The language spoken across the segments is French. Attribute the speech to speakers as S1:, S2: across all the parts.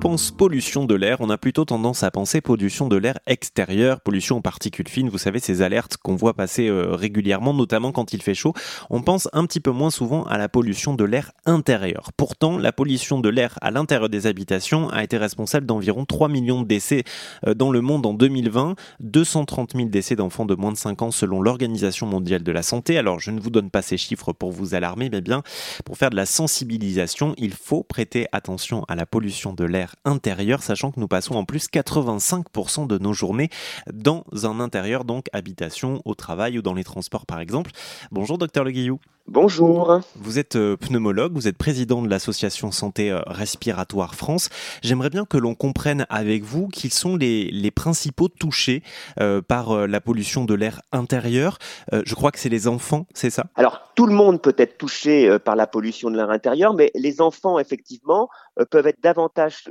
S1: pense pollution de l'air, on a plutôt tendance à penser pollution de l'air extérieur, pollution aux particules fines, vous savez, ces alertes qu'on voit passer euh, régulièrement, notamment quand il fait chaud. On pense un petit peu moins souvent à la pollution de l'air intérieur. Pourtant, la pollution de l'air à l'intérieur des habitations a été responsable d'environ 3 millions de décès euh, dans le monde en 2020, 230 000 décès d'enfants de moins de 5 ans selon l'Organisation mondiale de la santé. Alors, je ne vous donne pas ces chiffres pour vous alarmer, mais bien pour faire de la sensibilisation, il faut prêter attention à la pollution de l'air intérieur, sachant que nous passons en plus 85% de nos journées dans un intérieur, donc habitation, au travail ou dans les transports par exemple. Bonjour docteur Le Guillou.
S2: Bonjour.
S1: Vous êtes euh, pneumologue, vous êtes président de l'association Santé euh, Respiratoire France. J'aimerais bien que l'on comprenne avec vous qui sont les, les principaux touchés euh, par la pollution de l'air intérieur. je crois que c'est les enfants, c'est ça?
S2: Alors, tout le monde peut être touché par la pollution de l'air intérieur, mais les enfants, effectivement, peuvent être davantage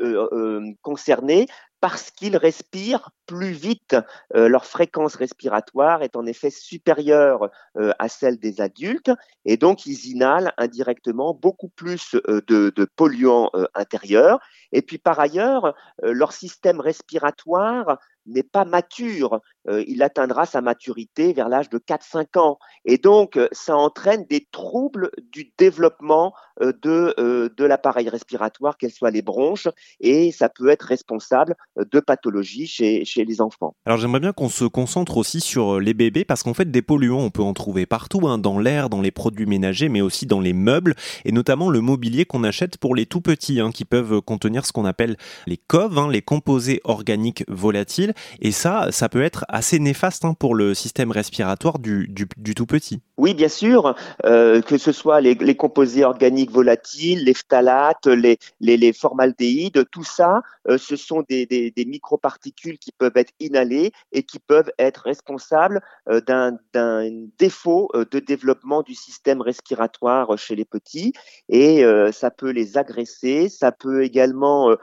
S2: concernés parce qu'ils respirent plus vite. Euh, leur fréquence respiratoire est en effet supérieure euh, à celle des adultes et donc ils inhalent indirectement beaucoup plus euh, de, de, polluants intérieurs. Et puis par ailleurs, leur système respiratoire n'est pas mature. il atteindra sa maturité vers l'âge de 4-5 ans. Et donc, ça entraîne des troubles du développement de, de l'appareil respiratoire, qu'elles soient les bronches, et ça peut être responsable de pathologies chez, chez les enfants.
S1: Alors j'aimerais bien qu'on se concentre aussi sur euh, les bébés parce qu'en fait des polluants on peut en trouver partout, hein, dans l'air, dans les produits ménagers, mais aussi dans les meubles et notamment le mobilier qu'on achète pour les tout petits hein, qui peuvent contenir ce qu'on appelle les COV, hein, les composés organiques volatiles et ça, ça peut être assez néfaste pour le système respiratoire du, tout petit.
S2: Oui, bien sûr, euh, que ce soit les, composés organiques volatiles, les phtalates, les, les, formaldéhydes, tout ça, euh, ce sont des, des, des microparticules qui peuvent être inhalés et qui peuvent être responsables euh, d'un défaut de développement du système respiratoire chez les petits et ça peut les agresser, ça peut également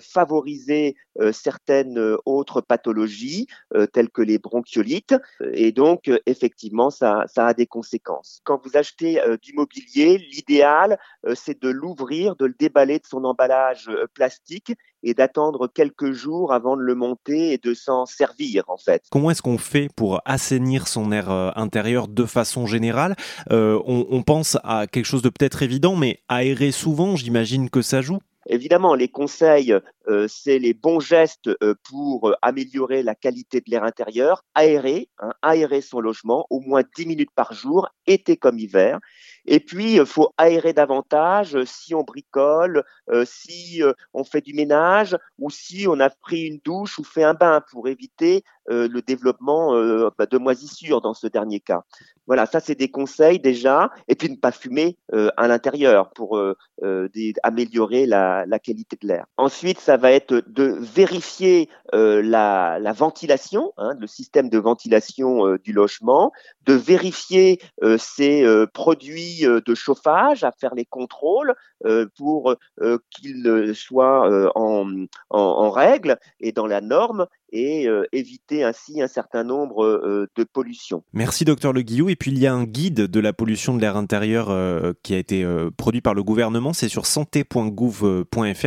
S2: favoriser certaines autres pathologies telles que les bronchiolites et donc effectivement ça, ça a des conséquences. Quand vous achetez du mobilier, l'idéal c'est de l'ouvrir, de le déballer de son emballage plastique et d'attendre quelques jours avant de le monter et de s'en servir en fait.
S1: Comment est-ce qu'on fait pour assainir son air euh, intérieur de façon générale? Euh, on, on pense à quelque chose de peut-être évident, mais aérer souvent, j'imagine que ça joue
S2: Évidemment, les conseils, euh, c'est les bons gestes euh, pour améliorer la qualité de l'air intérieur. Aérer, hein, aérer son logement au moins 10 minutes par jour, été comme hiver. Et puis, il faut aérer davantage si on bricole, euh, si on fait du ménage ou si on a pris une douche ou fait un bain pour éviter le développement bah, de moisissures dans ce dernier cas. Voilà, ça c'est des conseils déjà. Et puis ne pas fumer à l'intérieur pour améliorer la, la, qualité de l'air. Ensuite, ça va être de vérifier euh, la, la, ventilation, hein, le système de ventilation euh, du logement, de vérifier euh, ces produits de chauffage, à faire les contrôles pour qu'ils soient en, en, règle et dans la norme et éviter ainsi un certain nombre de pollutions.
S1: Merci docteur Le Guillou. Et puis il y a un guide de la pollution de l'air intérieur qui a été produit par le gouvernement, c'est sur santé.gouv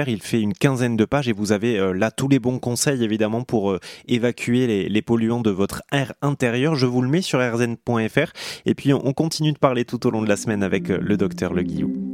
S1: il fait une quinzaine de pages et vous avez là tous les bons conseils évidemment pour euh, évacuer les, polluants de votre air intérieur. Je vous le mets sur rzn.fr et puis on continue de parler tout au long de la semaine avec euh, le docteur Le Guillou.